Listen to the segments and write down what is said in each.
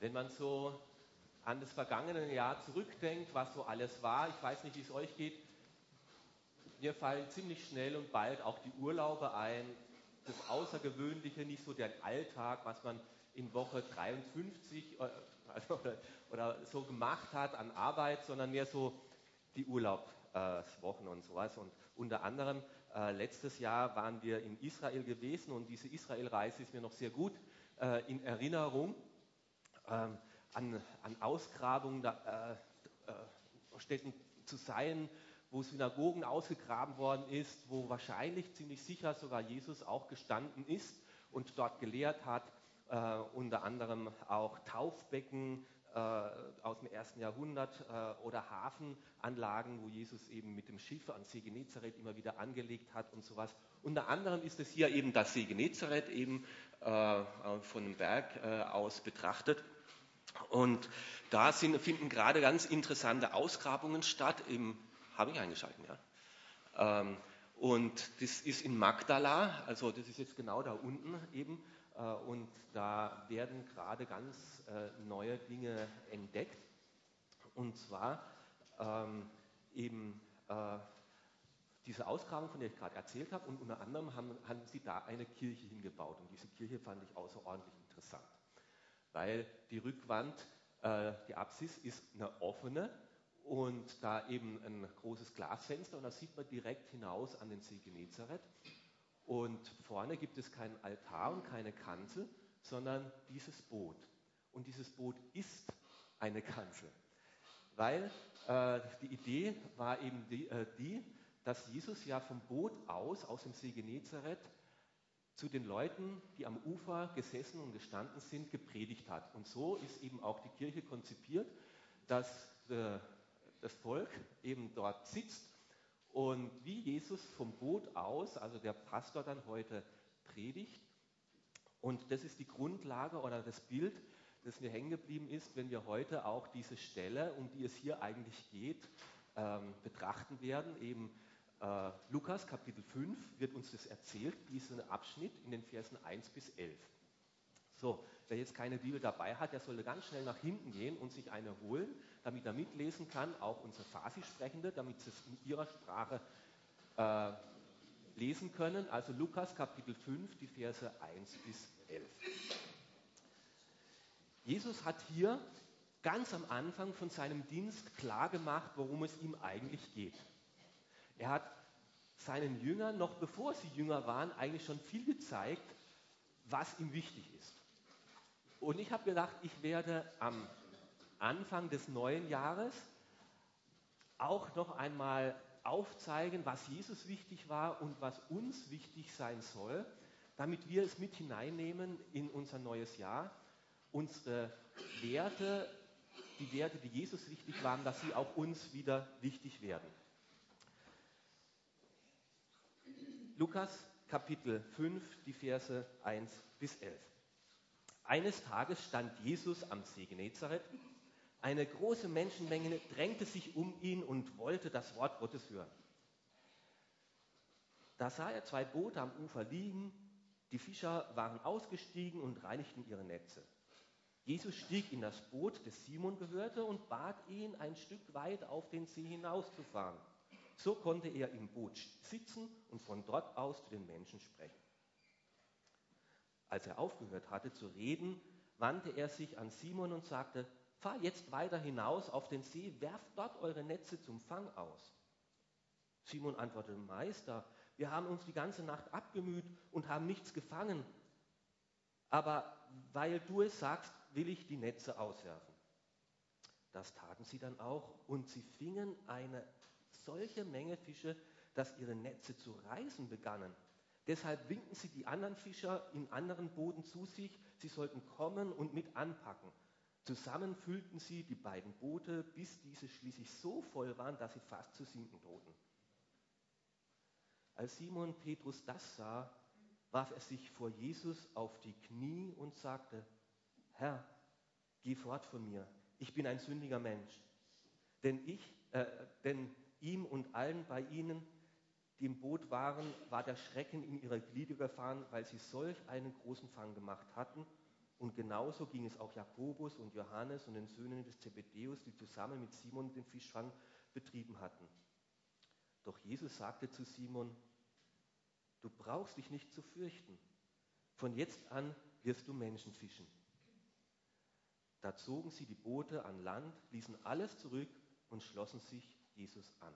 Wenn man so an das vergangene Jahr zurückdenkt, was so alles war, ich weiß nicht, wie es euch geht, mir fallen ziemlich schnell und bald auch die Urlaube ein, das Außergewöhnliche, nicht so der Alltag, was man in Woche 53 äh, also, oder so gemacht hat an Arbeit, sondern mehr so die Urlaubswochen und sowas. Und unter anderem äh, letztes Jahr waren wir in Israel gewesen und diese Israel-Reise ist mir noch sehr gut äh, in Erinnerung an, an Ausgrabungen da, äh, äh, Städten zu sein, wo Synagogen ausgegraben worden ist, wo wahrscheinlich ziemlich sicher sogar Jesus auch gestanden ist und dort gelehrt hat, äh, unter anderem auch Taufbecken äh, aus dem ersten Jahrhundert äh, oder Hafenanlagen, wo Jesus eben mit dem Schiff an See Genezareth immer wieder angelegt hat und sowas. Unter anderem ist es hier eben das See Genezareth eben von dem Berg äh, aus betrachtet. Und da sind, finden gerade ganz interessante Ausgrabungen statt. Habe ich eingeschalten, ja. Ähm, und das ist in Magdala, also das ist jetzt genau da unten eben. Äh, und da werden gerade ganz äh, neue Dinge entdeckt. Und zwar ähm, eben äh, diese Ausgrabung, von der ich gerade erzählt habe. Und unter anderem haben, haben sie da eine Kirche hingebaut. Und diese Kirche fand ich außerordentlich interessant, weil die Rückwand, äh, die Apsis ist eine offene und da eben ein großes Glasfenster und da sieht man direkt hinaus an den See Genezareth. Und vorne gibt es keinen Altar und keine Kanzel, sondern dieses Boot. Und dieses Boot ist eine Kanzel. Weil äh, die Idee war eben die, äh, die, dass Jesus ja vom Boot aus, aus dem See Genezareth, zu den Leuten, die am Ufer gesessen und gestanden sind, gepredigt hat. Und so ist eben auch die Kirche konzipiert, dass äh, das Volk eben dort sitzt und wie Jesus vom Boot aus, also der Pastor dann heute predigt, und das ist die Grundlage oder das Bild, das mir hängen geblieben ist, wenn wir heute auch diese Stelle, um die es hier eigentlich geht, ähm, betrachten werden. Eben äh, Lukas Kapitel 5 wird uns das erzählt, diesen Abschnitt in den Versen 1 bis 11. So, wer jetzt keine Bibel dabei hat, der sollte ganz schnell nach hinten gehen und sich eine holen damit er mitlesen kann, auch unsere Farsi-Sprechende, damit sie es in ihrer Sprache äh, lesen können. Also Lukas Kapitel 5, die Verse 1 bis 11. Jesus hat hier ganz am Anfang von seinem Dienst klar gemacht, worum es ihm eigentlich geht. Er hat seinen Jüngern, noch bevor sie Jünger waren, eigentlich schon viel gezeigt, was ihm wichtig ist. Und ich habe gedacht, ich werde am Anfang des neuen Jahres auch noch einmal aufzeigen, was Jesus wichtig war und was uns wichtig sein soll, damit wir es mit hineinnehmen in unser neues Jahr. Unsere Werte, die Werte, die Jesus wichtig waren, dass sie auch uns wieder wichtig werden. Lukas Kapitel 5, die Verse 1 bis 11. Eines Tages stand Jesus am See Genezareth eine große Menschenmenge drängte sich um ihn und wollte das Wort Gottes hören. Da sah er zwei Boote am Ufer liegen. Die Fischer waren ausgestiegen und reinigten ihre Netze. Jesus stieg in das Boot, das Simon gehörte, und bat ihn, ein Stück weit auf den See hinauszufahren. So konnte er im Boot sitzen und von dort aus zu den Menschen sprechen. Als er aufgehört hatte zu reden, wandte er sich an Simon und sagte, Fahr jetzt weiter hinaus auf den See, werft dort eure Netze zum Fang aus. Simon antwortete, Meister, wir haben uns die ganze Nacht abgemüht und haben nichts gefangen. Aber weil du es sagst, will ich die Netze auswerfen. Das taten sie dann auch und sie fingen eine solche Menge Fische, dass ihre Netze zu reißen begannen. Deshalb winkten sie die anderen Fischer in anderen Booten zu sich, sie sollten kommen und mit anpacken. Zusammen füllten sie die beiden Boote, bis diese schließlich so voll waren, dass sie fast zu sinken drohten. Als Simon Petrus das sah, warf er sich vor Jesus auf die Knie und sagte, Herr, geh fort von mir, ich bin ein sündiger Mensch. Denn, ich, äh, denn ihm und allen bei ihnen, die im Boot waren, war der Schrecken in ihre Glieder gefahren, weil sie solch einen großen Fang gemacht hatten Und genauso ging es auch Jakobus und Johannes und den Söhnen des Zebedeus, die zusammen mit Simon den Fischfang betrieben hatten. Doch Jesus sagte zu Simon, du brauchst dich nicht zu fürchten. Von jetzt an wirst du Menschen fischen. Da zogen sie die Boote an Land, ließen alles zurück und schlossen sich Jesus an.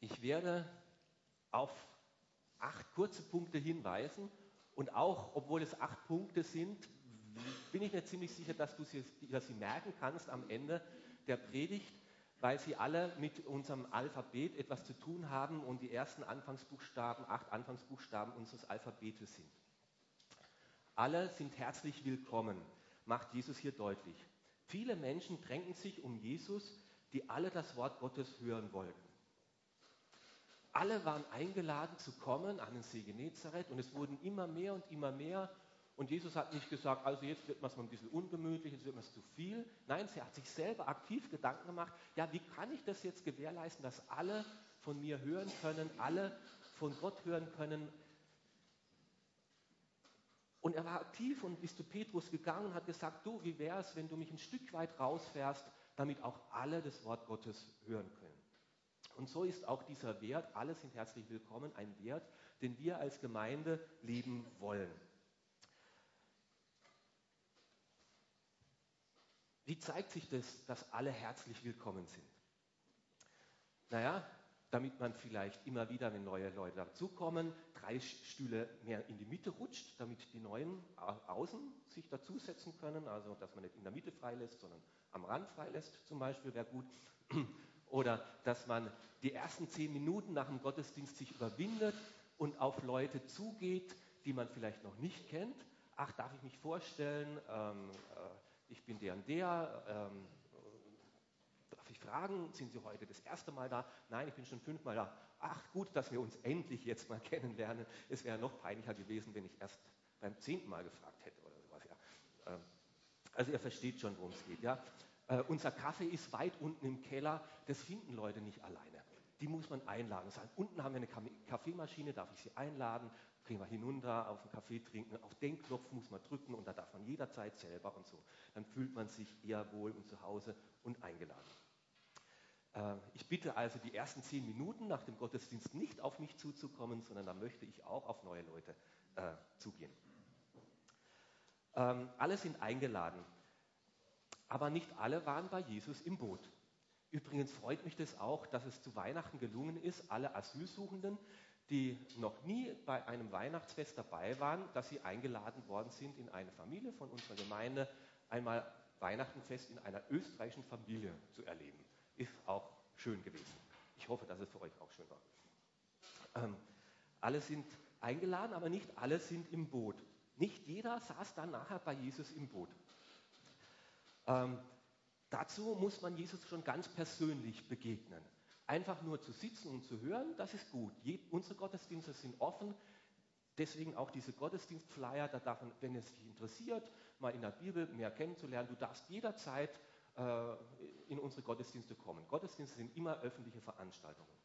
Ich werde auf acht kurze Punkte hinweisen und auch, obwohl es acht Punkte sind, bin ich mir ziemlich sicher, dass du sie, dass sie merken kannst am Ende der Predigt, weil sie alle mit unserem Alphabet etwas zu tun haben und die ersten Anfangsbuchstaben, acht Anfangsbuchstaben unseres Alphabetes sind. Alle sind herzlich willkommen, macht Jesus hier deutlich. Viele Menschen drängen sich um Jesus, die alle das Wort Gottes hören wollten. Alle waren eingeladen zu kommen an den See Genezareth und es wurden immer mehr und immer mehr. Und Jesus hat nicht gesagt, also jetzt wird man es mal ein bisschen ungemütlich, jetzt wird man es zu viel. Nein, er hat sich selber aktiv Gedanken gemacht, ja, wie kann ich das jetzt gewährleisten, dass alle von mir hören können, alle von Gott hören können, und er war aktiv und ist zu Petrus gegangen und hat gesagt, du, wie wäre es, wenn du mich ein Stück weit rausfährst, damit auch alle das Wort Gottes hören können. Und so ist auch dieser Wert, alle sind herzlich willkommen, ein Wert, den wir als Gemeinde leben wollen. Wie zeigt sich das, dass alle herzlich willkommen sind? Naja, damit man vielleicht immer wieder, wenn neue Leute dazukommen, drei Stühle mehr in die Mitte rutscht, damit die Neuen außen sich dazusetzen können. Also, dass man nicht in der Mitte freilässt, sondern am Rand freilässt zum Beispiel, wäre gut. Oder dass man die ersten zehn Minuten nach dem Gottesdienst sich überwindet und auf Leute zugeht, die man vielleicht noch nicht kennt. Ach, darf ich mich vorstellen? Ähm, äh, ich bin der und der. Ähm, fragen, sind Sie heute das erste Mal da? Nein, ich bin schon fünfmal da. Ach, gut, dass wir uns endlich jetzt mal kennenlernen. Es wäre noch peinlicher gewesen, wenn ich erst beim zehnten Mal gefragt hätte oder sowas. Ja. Ähm, also ihr versteht schon, worum es geht. Ja? Äh, unser Kaffee ist weit unten im Keller. Das finden Leute nicht alleine. Die muss man einladen. Sagen, unten haben wir eine Kaffeemaschine, darf ich Sie einladen? Kriegen wir hinunter, auf den Kaffee trinken. Auf den Knopf muss man drücken und da darf man jederzeit selber und so. Dann fühlt man sich eher wohl und zu Hause und eingeladen. Äh, ich bitte also die ersten zehn Minuten nach dem Gottesdienst nicht auf mich zuzukommen, sondern da möchte ich auch auf neue Leute äh, zugehen. Ähm, alle sind eingeladen, aber nicht alle waren bei Jesus im Boot. Übrigens freut mich das auch, dass es zu Weihnachten gelungen ist, alle Asylsuchenden, die noch nie bei einem Weihnachtsfest dabei waren, dass sie eingeladen worden sind, in eine Familie von unserer Gemeinde einmal Weihnachtenfest in einer österreichischen Familie zu erleben ist auch schön gewesen. Ich hoffe, dass es für euch auch schön war. Ähm, alle sind eingeladen, aber nicht alle sind im Boot. Nicht jeder saß dann nachher bei Jesus im Boot. Ähm, dazu muss man Jesus schon ganz persönlich begegnen. Einfach nur zu sitzen und zu hören, das ist gut. Je, unsere Gottesdienste sind offen, deswegen auch diese Gottesdienstflyer, da darf man, wenn es dich interessiert, mal in der Bibel mehr kennenzulernen, du darfst jederzeit in unsere Gottesdienste kommen. Gottesdienste sind immer öffentliche Veranstaltungen.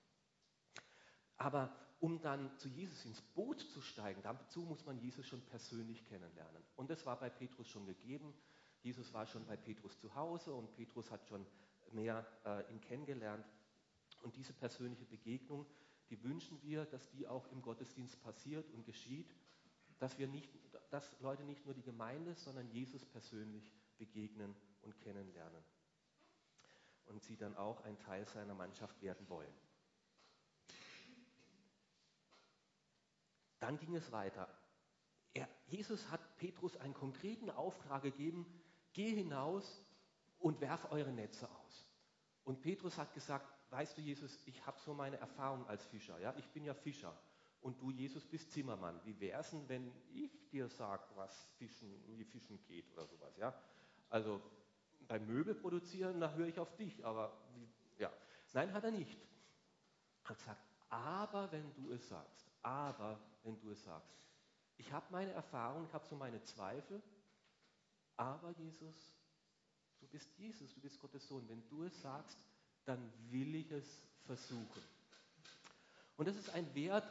Aber um dann zu Jesus ins Boot zu steigen, dazu muss man Jesus schon persönlich kennenlernen. Und das war bei Petrus schon gegeben. Jesus war schon bei Petrus zu Hause und Petrus hat schon mehr äh, ihn kennengelernt. Und diese persönliche Begegnung, die wünschen wir, dass die auch im Gottesdienst passiert und geschieht, dass wir nicht, dass Leute nicht nur die Gemeinde, sondern Jesus persönlich begegnen und kennenlernen. Und sie dann auch ein Teil seiner Mannschaft werden wollen. Dann ging es weiter. Er, Jesus hat Petrus einen konkreten Auftrag gegeben, geh hinaus und werf eure Netze aus. Und Petrus hat gesagt, weißt du Jesus, ich habe so meine Erfahrung als Fischer, ja, ich bin ja Fischer und du Jesus bist Zimmermann. Wie wäre es denn, wenn ich dir sage, was Fischen, wie Fischen geht oder sowas, ja? Also beim Möbel produzieren, da höre ich auf dich, aber ja. Nein, hat er nicht. Er hat gesagt, aber wenn du es sagst, aber wenn du es sagst. Ich habe meine Erfahrung, ich habe so meine Zweifel, aber Jesus, du bist Jesus, du bist Gottes Sohn. Wenn du es sagst, dann will ich es versuchen. Und das ist ein Wert,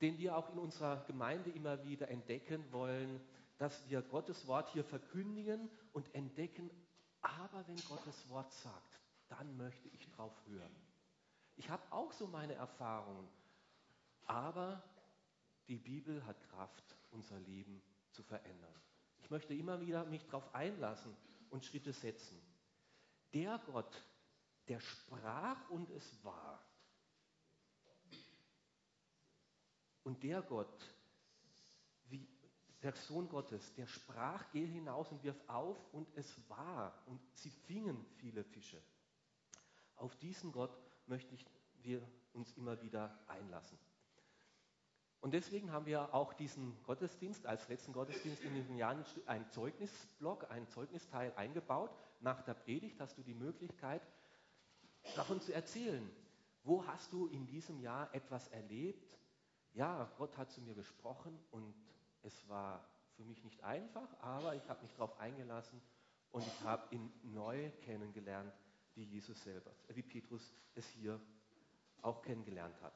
den wir auch in unserer Gemeinde immer wieder entdecken wollen, dass wir Gottes Wort hier verkündigen und entdecken, aber wenn Gottes Wort sagt, dann möchte ich drauf hören. Ich habe auch so meine Erfahrungen, aber die Bibel hat Kraft, unser Leben zu verändern. Ich möchte immer wieder mich darauf einlassen und Schritte setzen. Der Gott, der sprach und es war. Und der Gott, der Sohn Gottes, der sprach, geh hinaus und wirf auf und es war. Und sie fingen viele Fische. Auf diesen Gott möchte ich, wir uns immer wieder einlassen. Und deswegen haben wir auch diesen Gottesdienst als letzten Gottesdienst in diesen Jahren einen Zeugnisblock, einen Zeugnisteil eingebaut. Nach der Predigt hast du die Möglichkeit, davon zu erzählen. Wo hast du in diesem Jahr etwas erlebt? Ja, Gott hat zu mir gesprochen und es war für mich nicht einfach, aber ich habe mich darauf eingelassen und ich habe ihn neu kennengelernt, wie Jesus selber, wie Petrus es hier auch kennengelernt hat.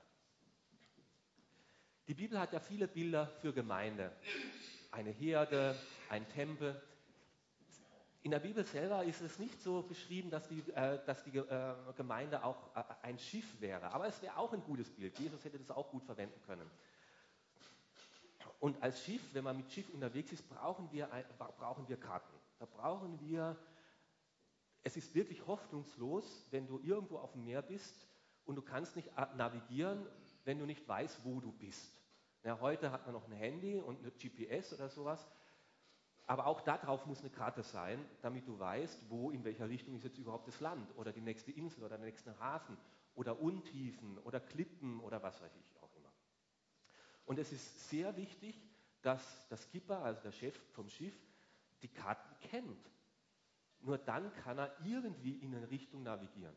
Die Bibel hat ja viele Bilder für Gemeinde. Eine Herde, ein Tempel. In der Bibel selber ist es nicht so beschrieben, dass die, äh, dass die äh, Gemeinde auch äh, ein Schiff wäre. Aber es wäre auch ein gutes Bild. Jesus hätte das auch gut verwenden können. Und als Schiff, wenn man mit Schiff unterwegs ist, brauchen wir, brauchen wir Karten. Da brauchen wir, es ist wirklich hoffnungslos, wenn du irgendwo auf dem Meer bist und du kannst nicht navigieren wenn du nicht weißt, wo du bist. Ja, heute hat man noch ein Handy und eine GPS oder sowas. Aber auch darauf muss eine Karte sein, damit du weißt, wo, in welcher Richtung ist jetzt überhaupt das Land oder die nächste Insel oder der nächste Hafen oder Untiefen oder Klippen oder was weiß ich. Und es ist sehr wichtig, dass der Skipper, also der Chef vom Schiff, die Karten kennt. Nur dann kann er irgendwie in eine Richtung navigieren.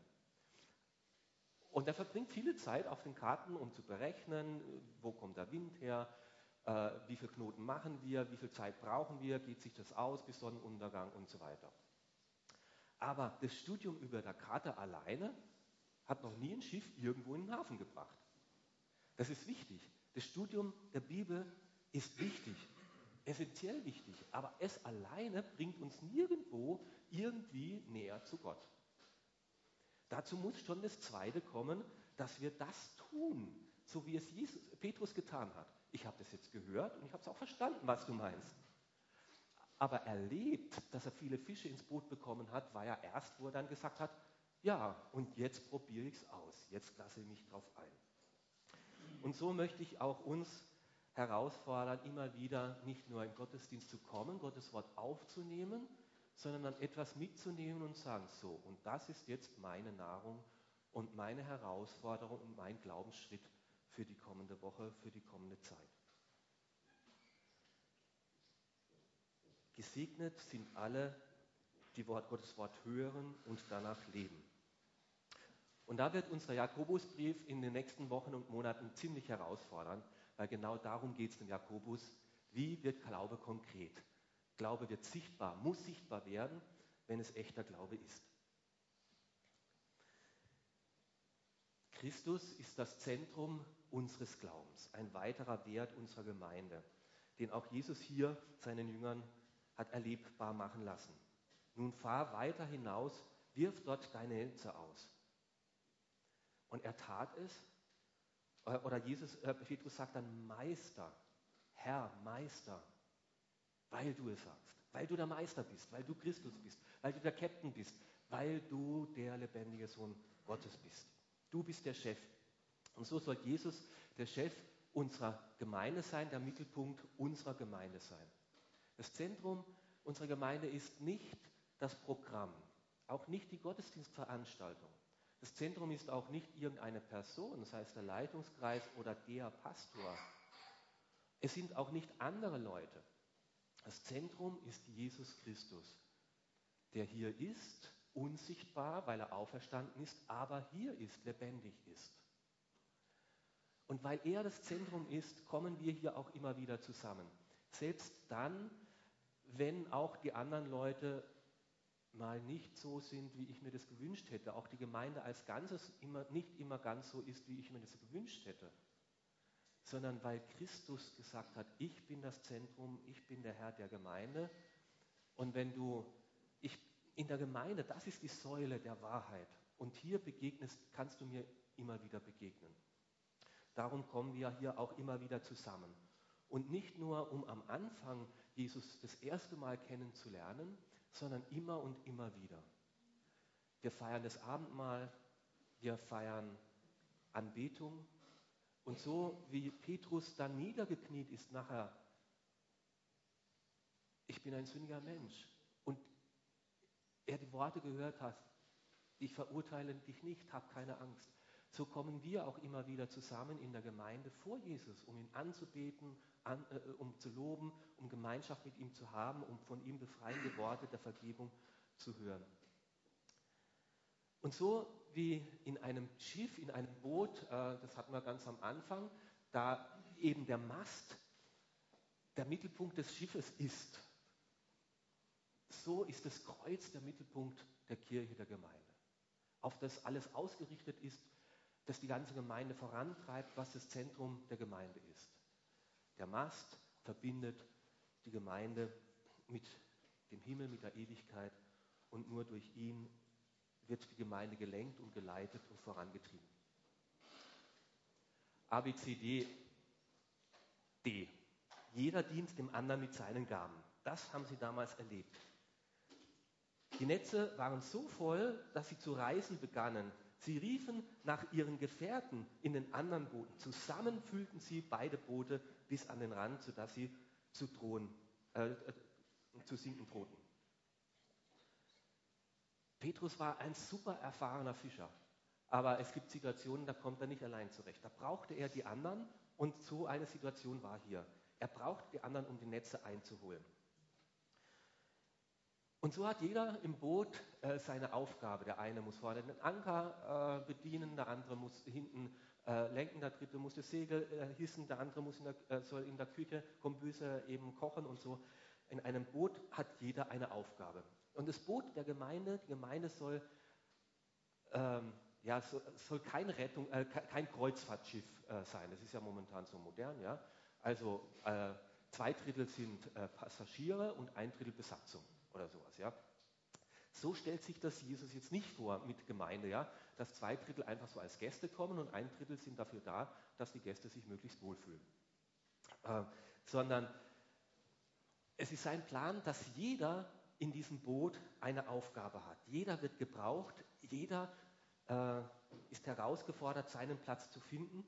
Und er verbringt viele Zeit auf den Karten, um zu berechnen, wo kommt der Wind her, äh, wie viele Knoten machen wir, wie viel Zeit brauchen wir, geht sich das aus bis Sonnenuntergang und so weiter. Aber das Studium über der Karte alleine hat noch nie ein Schiff irgendwo in den Hafen gebracht. Das ist wichtig. Das Studium der Bibel ist wichtig, essentiell wichtig, aber es alleine bringt uns nirgendwo irgendwie näher zu Gott. Dazu muss schon das Zweite kommen, dass wir das tun, so wie es Jesus, Petrus getan hat. Ich habe das jetzt gehört und ich habe es auch verstanden, was du meinst. Aber erlebt, dass er viele Fische ins Boot bekommen hat, war ja erst, wo er dann gesagt hat, ja, und jetzt probiere ich es aus, jetzt lasse ich mich drauf ein. Und so möchte ich auch uns herausfordern, immer wieder nicht nur im Gottesdienst zu kommen, Gottes Wort aufzunehmen, sondern dann etwas mitzunehmen und sagen, so, und das ist jetzt meine Nahrung und meine Herausforderung und mein Glaubensschritt für die kommende Woche, für die kommende Zeit. Gesegnet sind alle, die Wort Gottes Wort hören und danach leben. Und da wird unser Jakobusbrief in den nächsten Wochen und Monaten ziemlich herausfordern, weil genau darum geht es im Jakobus. Wie wird Glaube konkret? Glaube wird sichtbar, muss sichtbar werden, wenn es echter Glaube ist. Christus ist das Zentrum unseres Glaubens, ein weiterer Wert unserer Gemeinde, den auch Jesus hier seinen Jüngern hat erlebbar machen lassen. Nun fahr weiter hinaus, wirf dort deine Netze aus. Und er tat es, oder Jesus, äh, Petrus sagt dann Meister, Herr, Meister weil du es sagst, weil du der Meister bist, weil du Christus bist, weil du der Captain bist, weil du der lebendige Sohn Gottes bist. Du bist der Chef. Und so soll Jesus der Chef unserer Gemeinde sein, der Mittelpunkt unserer Gemeinde sein. Das Zentrum unserer Gemeinde ist nicht das Programm, auch nicht die Gottesdienstveranstaltung. Das Zentrum ist auch nicht irgendeine Person, das heißt der Leitungskreis oder der Pastor. Es sind auch nicht andere Leute. Das Zentrum ist Jesus Christus, der hier ist, unsichtbar, weil er auferstanden ist, aber hier ist, lebendig ist. Und weil er das Zentrum ist, kommen wir hier auch immer wieder zusammen. Selbst dann, wenn auch die anderen Leute mal nicht so sind, wie ich mir das gewünscht hätte, auch die Gemeinde als Ganzes immer, nicht immer ganz so ist, wie ich mir das gewünscht hätte. sondern weil Christus gesagt hat, ich bin das Zentrum, ich bin der Herr der Gemeinde. Und wenn du, ich, in der Gemeinde, das ist die Säule der Wahrheit. Und hier begegnest, kannst du mir immer wieder begegnen. Darum kommen wir hier auch immer wieder zusammen. Und nicht nur, um am Anfang Jesus das erste Mal kennenzulernen, sondern immer und immer wieder. Wir feiern das Abendmahl, wir feiern Anbetung. Und so wie Petrus dann niedergekniet ist nachher, ich bin ein sündiger Mensch. Und er die Worte gehört hat, ich verurteile dich nicht, hab keine Angst. So kommen wir auch immer wieder zusammen in der Gemeinde vor Jesus, um ihn anzubeten, an, äh, um zu loben, um Gemeinschaft mit ihm zu haben, um von ihm befreiende Worte der Vergebung zu hören. Und so wie in einem Schiff, in einem Boot, äh, das hatten wir ganz am Anfang, da eben der Mast der Mittelpunkt des Schiffes ist, so ist das Kreuz der Mittelpunkt der Kirche der Gemeinde, auf das alles ausgerichtet ist, das die ganze Gemeinde vorantreibt, was das Zentrum der Gemeinde ist. Der Mast verbindet die Gemeinde mit dem Himmel, mit der Ewigkeit und nur durch ihn wird die Gemeinde gelenkt und geleitet und vorangetrieben. ABCD D. Jeder dient dem anderen mit seinen Gaben. Das haben sie damals erlebt. Die Netze waren so voll, dass sie zu reisen begannen. Sie riefen nach ihren Gefährten in den anderen Booten. Zusammen füllten sie beide Boote bis an den Rand, sodass sie zu, drohen, äh, äh, zu sinken drohten. Petrus war ein super erfahrener Fischer, aber es gibt Situationen, da kommt er nicht allein zurecht. Da brauchte er die anderen und so eine Situation war hier. Er braucht die anderen, um die Netze einzuholen. Und so hat jeder im Boot äh, seine Aufgabe. Der eine muss vorne den Anker äh, bedienen, der andere muss hinten äh, lenken, der dritte muss das Segel äh, hissen, der andere muss in der, äh, soll in der Küche Kombüse eben kochen und so. In einem Boot hat jeder eine Aufgabe. Und das Boot der Gemeinde, die Gemeinde soll, ähm, ja, soll, soll kein, Rettung, äh, kein Kreuzfahrtschiff sein. Das ist ja momentan so modern. Ja? Also zwei Drittel sind Passagiere und ein Drittel Besatzung oder sowas. Ja? So stellt sich das Jesus jetzt nicht vor mit Gemeinde, ja? dass zwei Drittel einfach so als Gäste kommen und ein Drittel sind dafür da, dass die Gäste sich möglichst wohlfühlen. Äh, sondern es ist sein Plan, dass jeder in diesem Boot eine Aufgabe hat. Jeder wird gebraucht, jeder äh, ist herausgefordert, seinen Platz zu finden.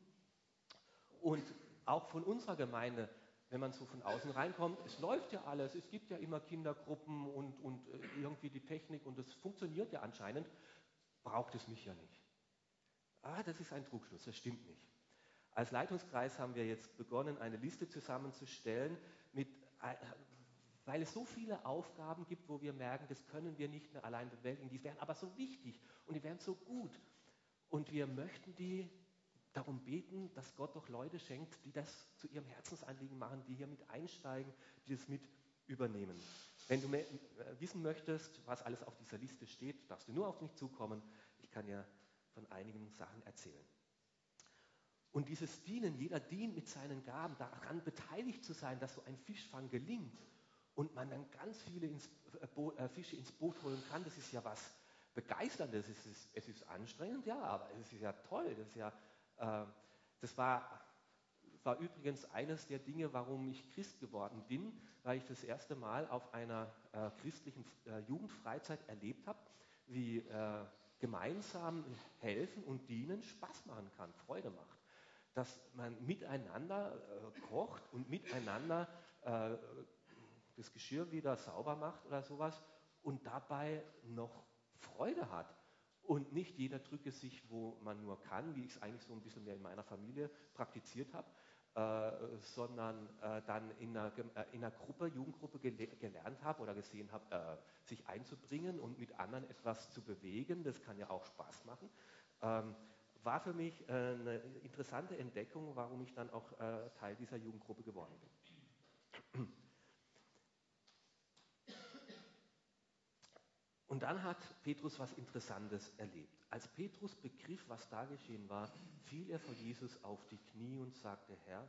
Und auch von unserer Gemeinde, wenn man so von außen reinkommt, es läuft ja alles, es gibt ja immer Kindergruppen und, und äh, irgendwie die Technik und es funktioniert ja anscheinend, braucht es mich ja nicht. Ah, das ist ein Trugschluss, das stimmt nicht. Als Leitungskreis haben wir jetzt begonnen, eine Liste zusammenzustellen mit äh, weil es so viele Aufgaben gibt, wo wir merken, das können wir nicht mehr allein bewältigen. Die wären aber so wichtig und die wären so gut. Und wir möchten die darum beten, dass Gott doch Leute schenkt, die das zu ihrem Herzensanliegen machen, die hier mit einsteigen, die das mit übernehmen. Wenn du mehr, äh, wissen möchtest, was alles auf dieser Liste steht, darfst du nur auf mich zukommen. Ich kann dir von einigen Sachen erzählen. Und dieses Dienen, jeder dient mit seinen Gaben, daran beteiligt zu sein, dass so ein Fischfang gelingt und man dann ganz viele ins, äh, äh, Fische ins Boot holen kann, das ist ja was Begeisterndes. Es ist, es ist anstrengend, ja, aber es ist ja toll. Das, ist ja, das war, war übrigens eines der Dinge, warum ich Christ geworden bin, weil ich das erste Mal auf einer äh, christlichen äh, Jugendfreizeit erlebt habe, wie äh, gemeinsam helfen und dienen Spaß machen kann, Freude macht. Dass man miteinander kocht und miteinander das Geschirr wieder sauber macht oder sowas und dabei noch Freude hat. Und nicht jeder drücke sich, wo man nur kann, wie ich es eigentlich so ein bisschen mehr in meiner Familie praktiziert habe, äh, sondern äh, dann in einer, äh, in einer, Gruppe, Jugendgruppe gele gelernt habe oder gesehen habe, äh, sich einzubringen und mit anderen etwas zu bewegen. Das kann ja auch Spaß machen. Ähm, war für mich äh, eine interessante Entdeckung, warum ich dann auch äh, Teil dieser Jugendgruppe geworden bin. Und dann hat Petrus was Interessantes erlebt. Als Petrus begriff, was da geschehen war, fiel er vor Jesus auf die Knie und sagte, Herr,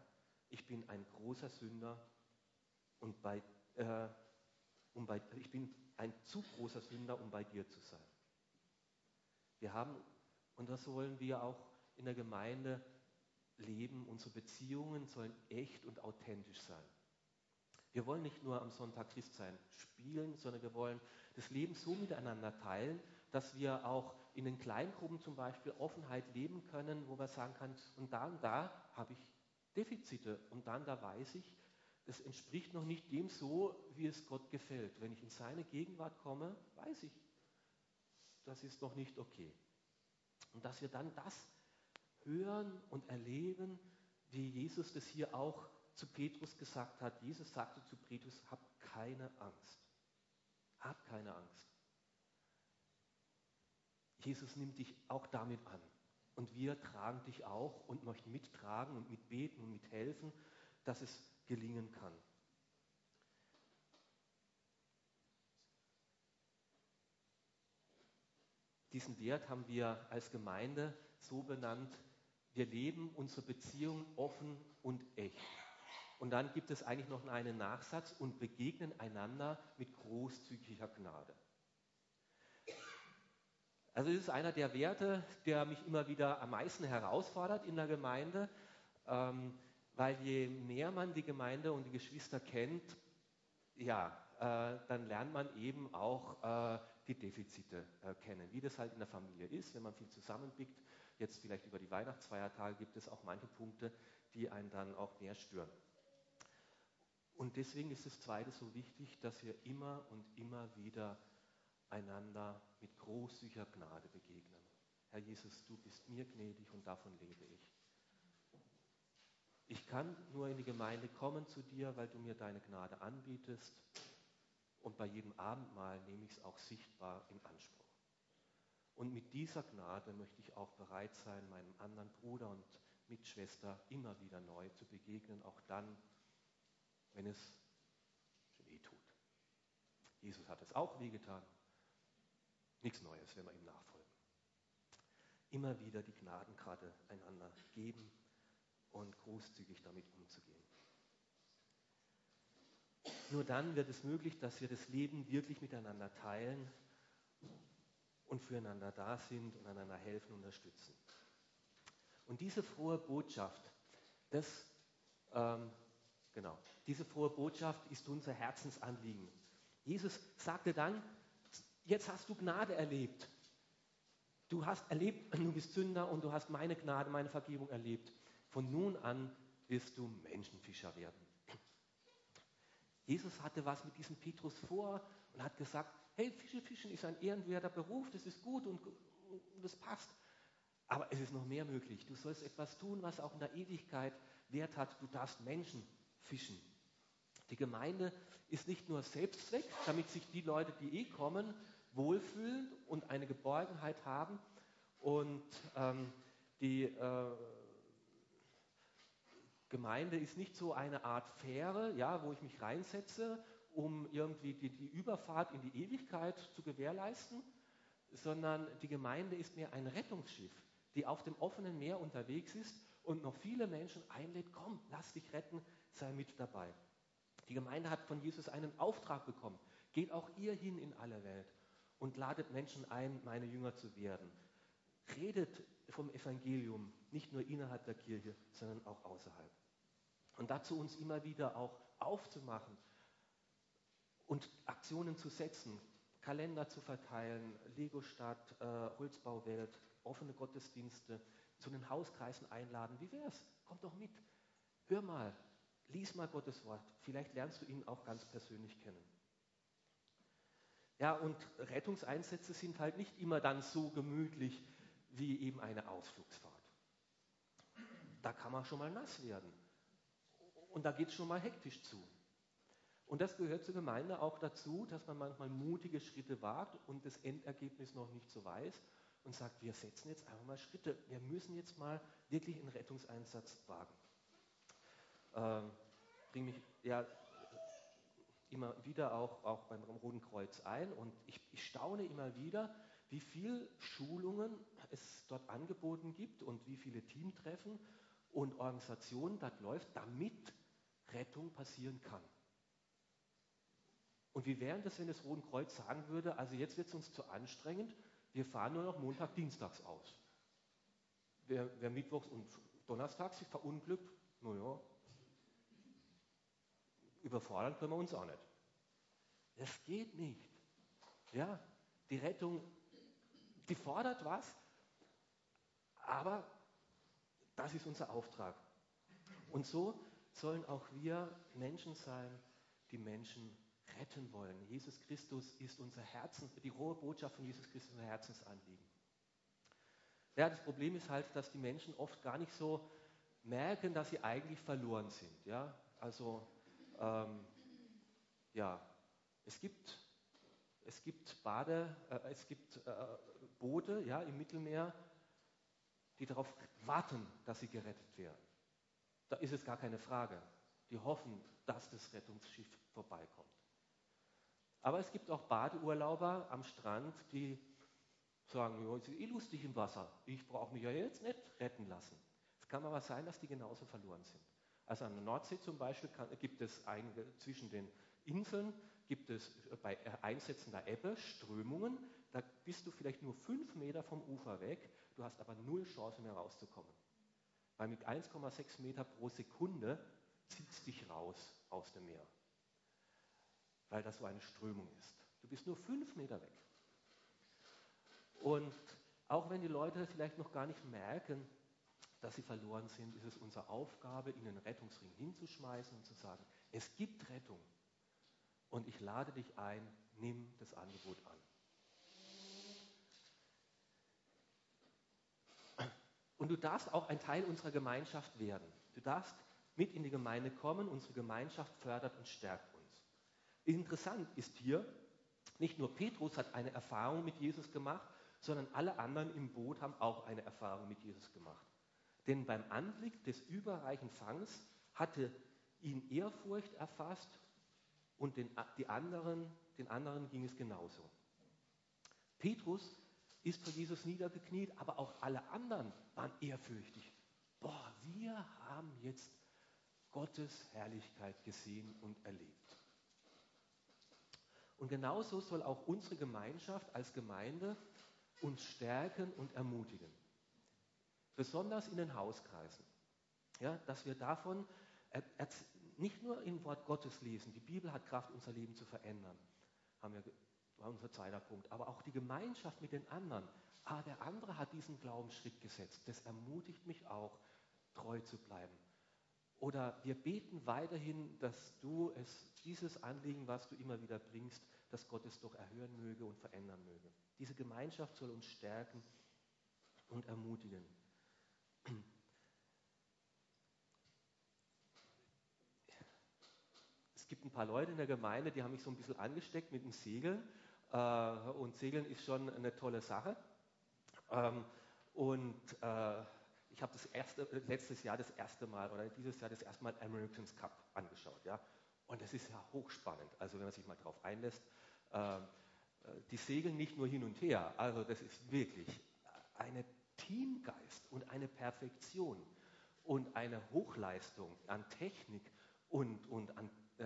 ich bin ein großer Sünder und bei, äh, um bei, ich bin ein zu großer Sünder, um bei dir zu sein. Wir haben, und das wollen wir auch in der Gemeinde leben, unsere Beziehungen sollen echt und authentisch sein. Wir wollen nicht nur am Sonntag Christsein spielen, sondern wir wollen das Leben so miteinander teilen, dass wir auch in den Kleingruppen zum Beispiel Offenheit leben können, wo wir sagen können, und da und da habe ich Defizite und dann da weiß ich, das entspricht noch nicht dem so, wie es Gott gefällt. Wenn ich in seine Gegenwart komme, weiß ich, das ist noch nicht okay. Und dass wir dann das hören und erleben, wie Jesus das hier auch zu Petrus gesagt hat. Jesus sagte zu Petrus, hab keine Angst. Hab keine Angst. Jesus nimmt dich auch damit an. Und wir tragen dich auch und möchten mittragen und mitbeten und mithelfen, dass es gelingen kann. Diesen Wert haben wir als Gemeinde so benannt, wir leben unsere Beziehung offen und echt. Und dann gibt es eigentlich noch einen Nachsatz und begegnen einander mit großzügiger Gnade. Also das ist einer der Werte, der mich immer wieder am meisten herausfordert in der Gemeinde, ähm, weil je mehr man die Gemeinde und die Geschwister kennt, ja, äh, dann lernt man eben auch äh, die Defizite äh, kennen, wie das halt in der Familie ist, wenn man viel zusammenblickt. Jetzt vielleicht über die Weihnachtsfeiertage gibt es auch manche Punkte, die einen dann auch mehr stören. Und deswegen ist das Zweite so wichtig, dass wir immer und immer wieder einander mit großzügiger Gnade begegnen. Herr Jesus, du bist mir gnädig und davon lebe ich. Ich kann nur in die Gemeinde kommen zu dir, weil du mir deine Gnade anbietest. Und bei jedem Abendmahl nehme ich es auch sichtbar in Anspruch. Und mit dieser Gnade möchte ich auch bereit sein, meinem anderen Bruder und Mitschwester immer wieder neu zu begegnen, auch dann, wenn es weh tut. Jesus hat es auch wehgetan. Nichts Neues, wenn wir ihm nachfolgen. Immer wieder die Gnadenkarte einander geben und großzügig damit umzugehen. Nur dann wird es möglich, dass wir das Leben wirklich miteinander teilen und füreinander da sind und einander helfen und unterstützen. Und diese frohe Botschaft, das ähm, Genau. Diese frohe Botschaft ist unser Herzensanliegen. Jesus sagte dann, jetzt hast du Gnade erlebt. Du hast erlebt, du bist Sünder und du hast meine Gnade, meine Vergebung erlebt. Von nun an wirst du Menschenfischer werden. Jesus hatte was mit diesem Petrus vor und hat gesagt, hey, Fische fischen ist ein ehrenwerter Beruf, das ist gut und, das passt. Aber es ist noch mehr möglich. Du sollst etwas tun, was auch in der Ewigkeit Wert hat. Du darfst Menschen fischen. Die Gemeinde ist nicht nur Selbstzweck, damit sich die Leute, die eh kommen, wohlfühlen und eine Geborgenheit haben. Und ähm, die äh, Gemeinde ist nicht so eine Art Fähre, ja, wo ich mich reinsetze, um irgendwie die, die Überfahrt in die Ewigkeit zu gewährleisten, sondern die Gemeinde ist mehr ein Rettungsschiff, die auf dem offenen Meer unterwegs ist und noch viele Menschen einlädt, komm, lass dich retten, sei mit dabei. Die Gemeinde hat von Jesus einen Auftrag bekommen. Geht auch ihr hin in alle Welt und ladet Menschen ein, meine Jünger zu werden. Redet vom Evangelium, nicht nur innerhalb der Kirche, sondern auch außerhalb. Und dazu uns immer wieder auch aufzumachen und Aktionen zu setzen, Kalender zu verteilen, Lego-Stadt, äh, Holzbauwelt, offene Gottesdienste, zu den Hauskreisen einladen. Wie wär's? Kommt doch mit. Hör mal, Lies mal Gottes Wort. Vielleicht lernst du ihn auch ganz persönlich kennen. Ja, und Rettungseinsätze sind halt nicht immer dann so gemütlich wie eben eine Ausflugsfahrt. Da kann man schon mal nass werden. Und da geht es schon mal hektisch zu. Und das gehört zur Gemeinde auch dazu, dass man manchmal mutige Schritte wagt und das Endergebnis noch nicht so weiß und sagt, wir setzen jetzt einfach mal Schritte. Wir müssen jetzt mal wirklich einen Rettungseinsatz wagen ähm, bring mich, ja, immer wieder auch, auch beim Roten Kreuz ein und ich, ich staune immer wieder, wie viele Schulungen es dort angeboten gibt und wie viele Teamtreffen und Organisationen dort läuft, damit Rettung passieren kann. Und wie wäre das, wenn das Roten Kreuz sagen würde, also jetzt wird es uns zu anstrengend, wir fahren nur noch Montag, Dienstags aus. Wer, wer Mittwochs und Donnerstags sich verunglückt, naja, überfordern können wir uns auch nicht. Das geht nicht. Ja, die Rettung, die fordert was, aber das ist unser Auftrag. Und so sollen auch wir Menschen sein, die Menschen retten wollen. Jesus Christus ist unser Herzens, die rohe Botschaft von Jesus Christus unser Herzensanliegen. Ja, das Problem ist halt, dass die Menschen oft gar nicht so merken, dass sie eigentlich verloren sind. Ja, also ähm, ja, es gibt es gibt Bade, äh, es gibt äh, Boote ja, im Mittelmeer, die darauf warten, dass sie gerettet werden. Da ist es gar keine Frage. Die hoffen, dass das Rettungsschiff vorbeikommt. Aber es gibt auch Badeurlauber am Strand, die sagen, ja, es ist eh lustig im Wasser, ich brauche mich ja jetzt nicht retten lassen. Es kann aber sein, dass die genauso verloren sind. Also an der Nordsee zum Beispiel kann, gibt es ein, zwischen den Inseln gibt es bei einsetzender Ebbe Strömungen, da bist du vielleicht nur fünf Meter vom Ufer weg, du hast aber null Chance mehr rauszukommen. Weil mit 1,6 Meter pro Sekunde zieht es dich raus aus dem Meer weil das so eine Strömung ist. Du bist nur fünf Meter weg. Und auch wenn die Leute vielleicht noch gar nicht merken, dass sie verloren sind, ist es unsere Aufgabe, ihnen den Rettungsring hinzuschmeißen und zu sagen, es gibt Rettung. Und ich lade dich ein, nimm das Angebot an. Und du darfst auch ein Teil unserer Gemeinschaft werden. Du darfst mit in die Gemeinde kommen. Unsere Gemeinschaft fördert und stärkt Interessant ist hier, nicht nur Petrus hat eine Erfahrung mit Jesus gemacht, sondern alle anderen im Boot haben auch eine Erfahrung mit Jesus gemacht. Denn beim Anblick des überreichen Fangs hatte ihn Ehrfurcht erfasst und den, die anderen, den anderen ging es genauso. Petrus ist vor Jesus niedergekniet, aber auch alle anderen waren ehrfürchtig. Boah, wir haben jetzt Gottes Herrlichkeit gesehen und erlebt. Und genauso soll auch unsere Gemeinschaft als Gemeinde uns stärken und ermutigen. Besonders in den Hauskreisen. Ja, dass wir davon nicht nur im Wort Gottes lesen, die Bibel hat Kraft, unser Leben zu verändern, haben wir, war unser zweiter Punkt, aber auch die Gemeinschaft mit den anderen. Ah, der andere hat diesen Glaubensschritt gesetzt. Das ermutigt mich auch, treu zu bleiben. Oder wir beten weiterhin, dass du es, dieses Anliegen, was du immer wieder bringst, dass Gott es doch erhören möge und verändern möge. Diese Gemeinschaft soll uns stärken und ermutigen. Es gibt ein paar Leute in der Gemeinde, die haben mich so ein bisschen angesteckt mit dem Segeln. Äh, und Segeln ist schon eine tolle Sache. Ähm, und äh, ich habe das erste, letztes Jahr das erste Mal oder dieses Jahr das erste Mal Americans Cup angeschaut. Ja? Und das ist ja hochspannend. Also wenn man sich mal darauf einlässt, äh, die segeln nicht nur hin und her. Also das ist wirklich eine Teamgeist und eine Perfektion und eine Hochleistung an Technik und, und an, äh,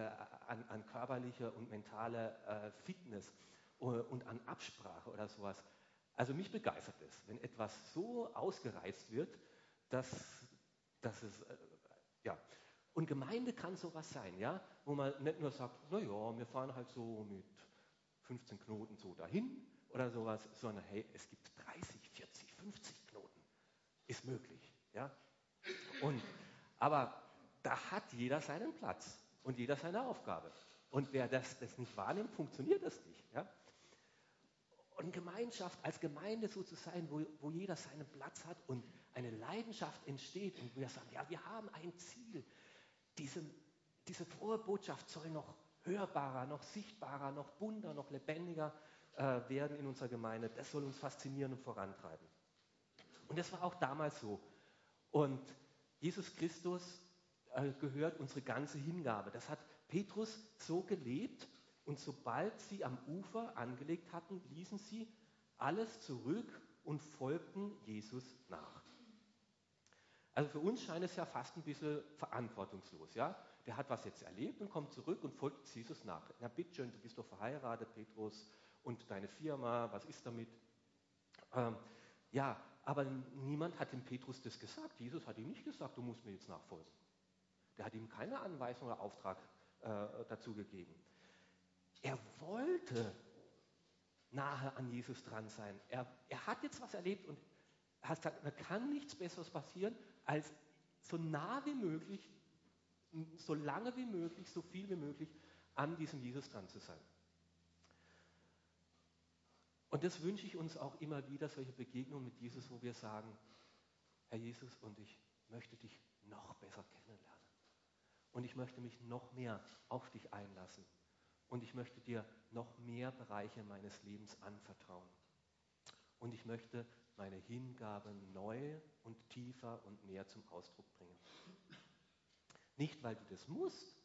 an, an körperlicher und mentaler äh, Fitness und an Absprache oder sowas. Also mich begeistert es, wenn etwas so ausgereizt wird, dass, dass es, äh, ja. Und Gemeinde kann sowas sein, ja, wo man nicht nur sagt, naja, wir fahren halt so mit 15 Knoten so dahin oder sowas, sondern hey, es gibt 30, 40, 50 Knoten. Ist möglich, ja. Und, aber da hat jeder seinen Platz und jeder seine Aufgabe. Und wer das, das nicht wahrnimmt, funktioniert das nicht. Ja? Und Gemeinschaft, als Gemeinde so zu sein, wo, wo jeder seinen Platz hat und eine Leidenschaft entsteht und wir sagen, ja, wir haben ein Ziel. Diese, diese frohe Botschaft soll noch hörbarer, noch sichtbarer, noch bunter, noch lebendiger äh, werden in unserer Gemeinde. Das soll uns faszinieren und vorantreiben. Und das war auch damals so. Und Jesus Christus äh, gehört unsere ganze Hingabe. Das hat Petrus so gelebt und sobald sie am Ufer angelegt hatten, ließen sie alles zurück und folgten Jesus nach. Also für uns scheint es ja fast ein bisschen verantwortungslos. Ja? Der hat was jetzt erlebt und kommt zurück und folgt Jesus nach. Na bitteschön, du bist doch verheiratet, Petrus, und deine Firma, was ist damit? Ähm, ja, aber niemand hat dem Petrus das gesagt. Jesus hat ihm nicht gesagt, du musst mir jetzt nachfolgen. Der hat ihm keine Anweisung oder Auftrag äh, dazu gegeben. Er wollte nahe an Jesus dran sein. Er, er hat jetzt was erlebt und hat gesagt, da kann nichts Besseres passieren, als so nah wie möglich, so lange wie möglich, so viel wie möglich an diesem Jesus dran zu sein. Und das wünsche ich uns auch immer wieder, solche Begegnungen mit Jesus, wo wir sagen, Herr Jesus, und ich möchte dich noch besser kennenlernen. Und ich möchte mich noch mehr auf dich einlassen. Und ich möchte dir noch mehr Bereiche meines Lebens anvertrauen. Und ich möchte meine Hingabe neu und tiefer und mehr zum Ausdruck bringen. Nicht, weil du das musst,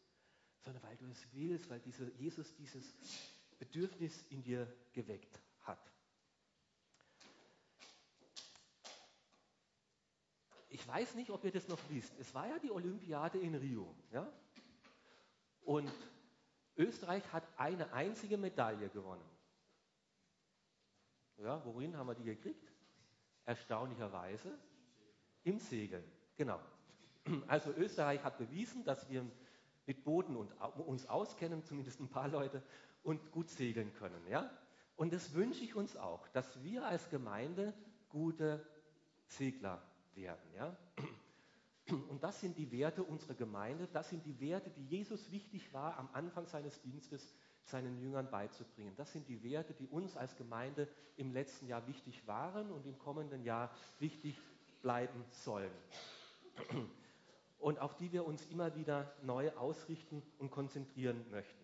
sondern weil du es willst, weil diese, Jesus dieses Bedürfnis in dir geweckt hat. Ich weiß nicht, ob ihr das noch wisst. Es war ja die Olympiade in Rio. Ja? Und Österreich hat eine einzige Medaille gewonnen. Ja, worin haben wir die gekriegt? Erstaunlicherweise im Segeln. Genau. Also Österreich hat bewiesen, dass wir mit Booten und uns auskennen, zumindest ein paar Leute, und gut segeln können. Ja? Und das wünsche ich uns auch, dass wir als Gemeinde gute Segler werden. Ja? Und das sind die Werte unserer Gemeinde, das sind die Werte, die Jesus wichtig war, am Anfang seines Dienstes seinen Jüngern beizubringen. Das sind die Werte, die uns als Gemeinde im letzten Jahr wichtig waren und im kommenden Jahr wichtig bleiben sollen. Und auf die wir uns immer wieder neu ausrichten und konzentrieren möchten.